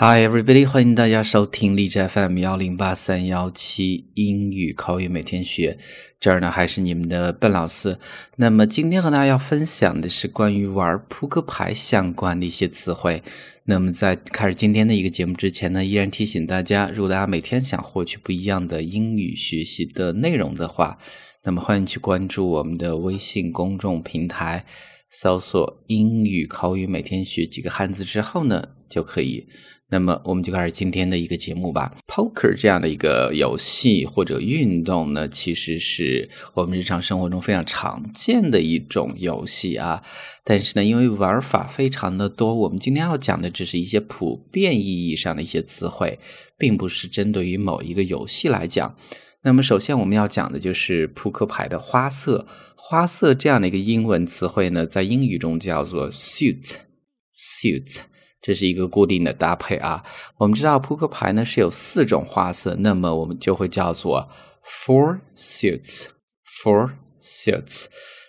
Hi everybody，欢迎大家收听荔枝 FM 幺零八三幺七英语口语每天学。这儿呢还是你们的笨老师。那么今天和大家要分享的是关于玩扑克牌相关的一些词汇。那么在开始今天的一个节目之前呢，依然提醒大家，如果大家每天想获取不一样的英语学习的内容的话，那么欢迎去关注我们的微信公众平台，搜索“英语口语每天学”几个汉字之后呢，就可以。那么我们就开始今天的一个节目吧。Poker 这样的一个游戏或者运动呢，其实是我们日常生活中非常常见的一种游戏啊。但是呢，因为玩法非常的多，我们今天要讲的只是一些普遍意义上的一些词汇，并不是针对于某一个游戏来讲。那么首先我们要讲的就是扑克牌的花色。花色这样的一个英文词汇呢，在英语中叫做 suit，suit。这是一个固定的搭配啊。我们知道扑克牌呢是有四种花色，那么我们就会叫做 four suits，four suits。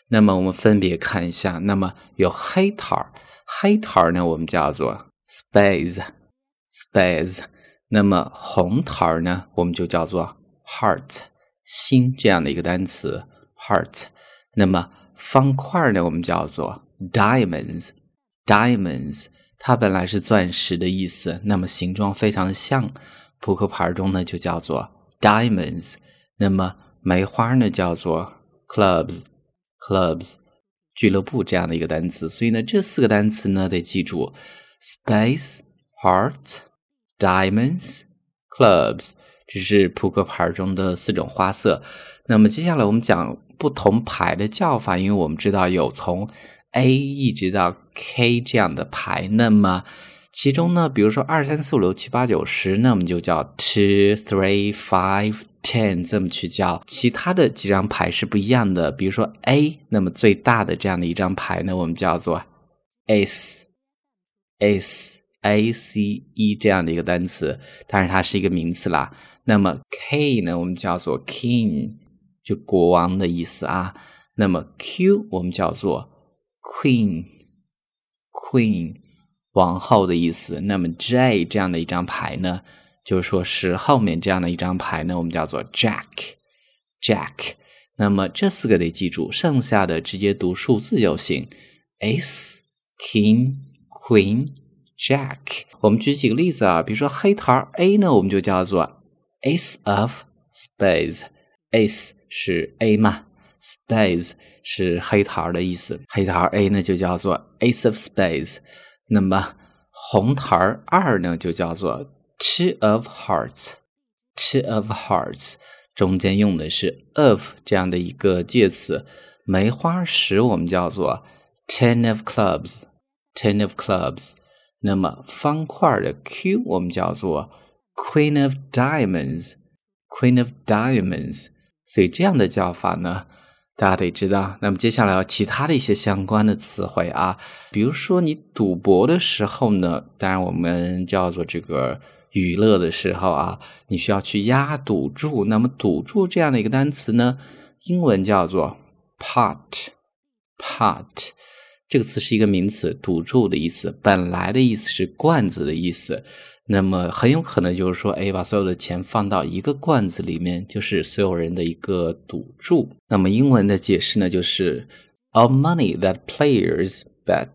那么我们分别看一下，那么有黑桃，黑桃呢我们叫做 spades，spades。那么红桃呢我们就叫做 heart，心这样的一个单词 heart。那么方块呢我们叫做 diamonds，diamonds。它本来是钻石的意思，那么形状非常的像，扑克牌中呢就叫做 diamonds。那么梅花呢叫做 clubs，clubs 俱乐部这样的一个单词。所以呢这四个单词呢得记住：space、heart、diamonds、clubs。这是扑克牌中的四种花色。那么接下来我们讲不同牌的叫法，因为我们知道有从 A 一直到 K 这样的牌，那么其中呢，比如说二三四五六七八九十，那么就叫 two three five ten 这么去叫。其他的几张牌是不一样的，比如说 A，那么最大的这样的一张牌呢，我们叫做 S S A C E 这样的一个单词，当然它是一个名词啦。那么 K 呢，我们叫做 King，就国王的意思啊。那么 Q 我们叫做 Queen，Queen，王后的意思。那么 J 这样的一张牌呢，就是说十后面这样的一张牌呢，我们叫做 Jack，Jack。那么这四个得记住，剩下的直接读数字就行。Ace，King，Queen，Jack。我们举几个例子啊，比如说黑桃 A 呢，我们就叫做 Ace of Spades，Ace 是 A 嘛 ，Spades。是黑桃的意思，黑桃 A 呢就叫做 Ace of Spades，那么红桃二呢就叫做 Two of Hearts，Two of Hearts 中间用的是 of 这样的一个介词，梅花十我们叫做 Ten of Clubs，Ten of Clubs，那么方块的 Q 我们叫做 Queen of Diamonds，Queen of Diamonds，所以这样的叫法呢。 大家得知道，那么接下来有其他的一些相关的词汇啊，比如说你赌博的时候呢，当然我们叫做这个娱乐的时候啊，你需要去压赌注。那么赌注这样的一个单词呢，英文叫做 pot，pot 这个词是一个名词，赌注的意思，本来的意思是罐子的意思。那么很有可能就是说，哎，把所有的钱放到一个罐子里面，就是所有人的一个赌注。那么英文的解释呢，就是 all money that players bet。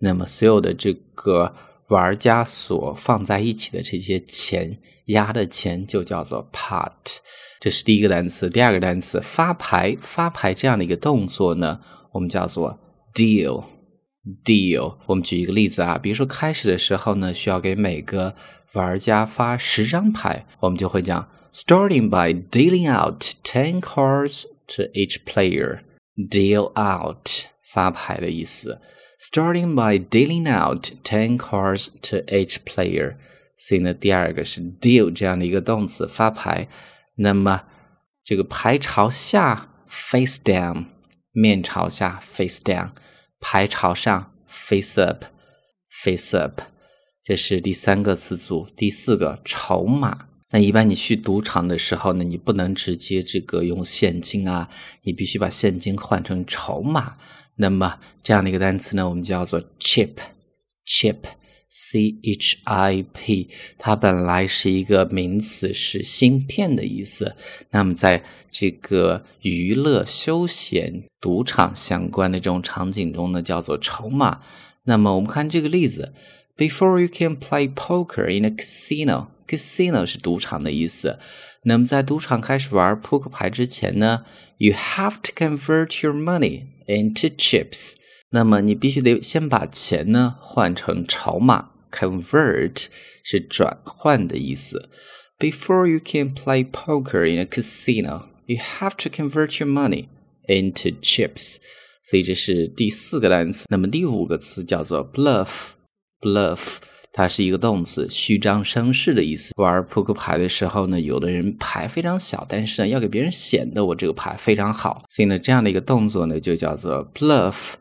那么所有的这个玩家所放在一起的这些钱，压的钱就叫做 pot。这是第一个单词。第二个单词，发牌，发牌这样的一个动作呢，我们叫做 deal。Deal，我们举一个例子啊，比如说开始的时候呢，需要给每个玩家发十张牌，我们就会讲 starting by dealing out ten cards to each player。Deal out，发牌的意思。Starting by dealing out ten cards to each player，所以呢，第二个是 deal 这样的一个动词，发牌。那么这个牌朝下，face down，面朝下，face down。牌朝上，face up，face up，这是第三个词组。第四个，筹码。那一般你去赌场的时候呢，你不能直接这个用现金啊，你必须把现金换成筹码。那么这样的一个单词呢，我们叫做 chip，chip，chip 它本来是一个名词，是芯片的意思。那么在这个娱乐、休闲、赌场相关的这种场景中呢，叫做筹码。那么我们看这个例子：Before you can play poker in a casino，casino 是赌场的意思。那么在赌场开始玩扑克牌之前呢，you have to convert your money into chips。那么你必须得先把钱呢换成筹码，convert 是转换的意思。Before you can play poker in a casino, you have to convert your money into chips。所以这是第四个单词。那么第五个词叫做 bluff，bluff 它是一个动词，虚张声势的意思。玩扑克牌的时候呢，有的人牌非常小，但是呢要给别人显得我这个牌非常好，所以呢这样的一个动作呢就叫做 bluff。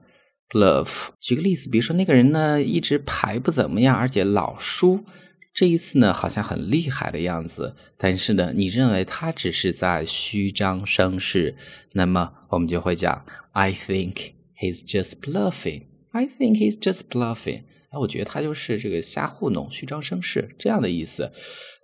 Love，举个例子，比如说那个人呢一直牌不怎么样，而且老输，这一次呢好像很厉害的样子，但是呢你认为他只是在虚张声势，那么我们就会讲，I think he's just bluffing. I think he's just bluffing. 哎，我觉得他就是这个瞎糊弄、虚张声势这样的意思。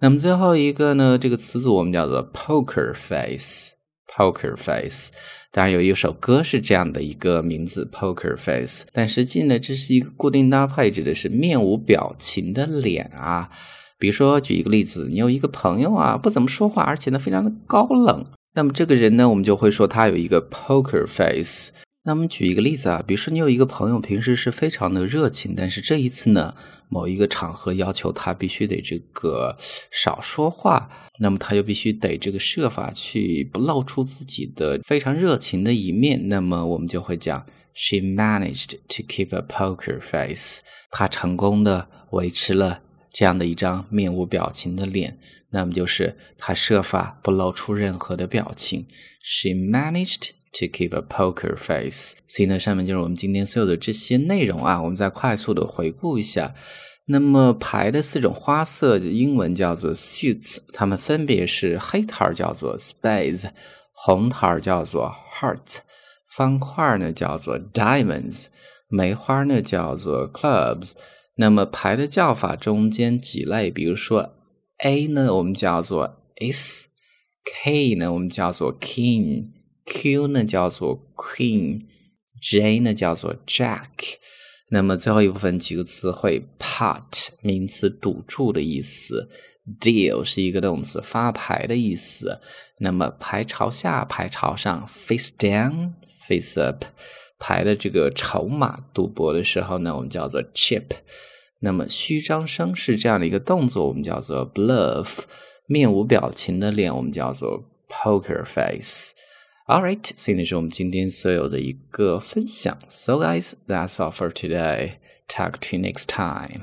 那么最后一个呢，这个词组我们叫做 poker face。Poker Face，当然有一首歌是这样的一个名字，Poker Face。但实际呢，这是一个固定搭配，指的是面无表情的脸啊。比如说，举一个例子，你有一个朋友啊，不怎么说话，而且呢，非常的高冷。那么这个人呢，我们就会说他有一个 Poker Face。那么举一个例子啊，比如说你有一个朋友，平时是非常的热情，但是这一次呢，某一个场合要求他必须得这个少说话，那么他又必须得这个设法去不露出自己的非常热情的一面，那么我们就会讲，She managed to keep a poker face，她成功的维持了这样的一张面无表情的脸，那么就是她设法不露出任何的表情，She managed。To keep a poker face，所以呢，上面就是我们今天所有的这些内容啊，我们再快速的回顾一下。那么牌的四种花色，英文叫做 suits，它们分别是黑桃叫做 spades，红桃叫做 hearts，方块呢叫做 diamonds，梅花呢叫做 clubs。那么牌的叫法中间几类，比如说 A 呢，我们叫做 ace；K 呢，我们叫做 king。Q 呢叫做 Queen，J 呢叫做 Jack。那么最后一部分几个词汇，Pot 名词赌注的意思，Deal 是一个动词发牌的意思。那么牌朝下，牌朝上，Face down，Face up。牌的这个筹码赌博的时候呢，我们叫做 Chip。那么虚张声势这样的一个动作，我们叫做 Bluff。面无表情的脸，我们叫做 Poker Face。All right，所以那是我们今天所有的一个分享。So guys, that's all for today. Talk to you next time.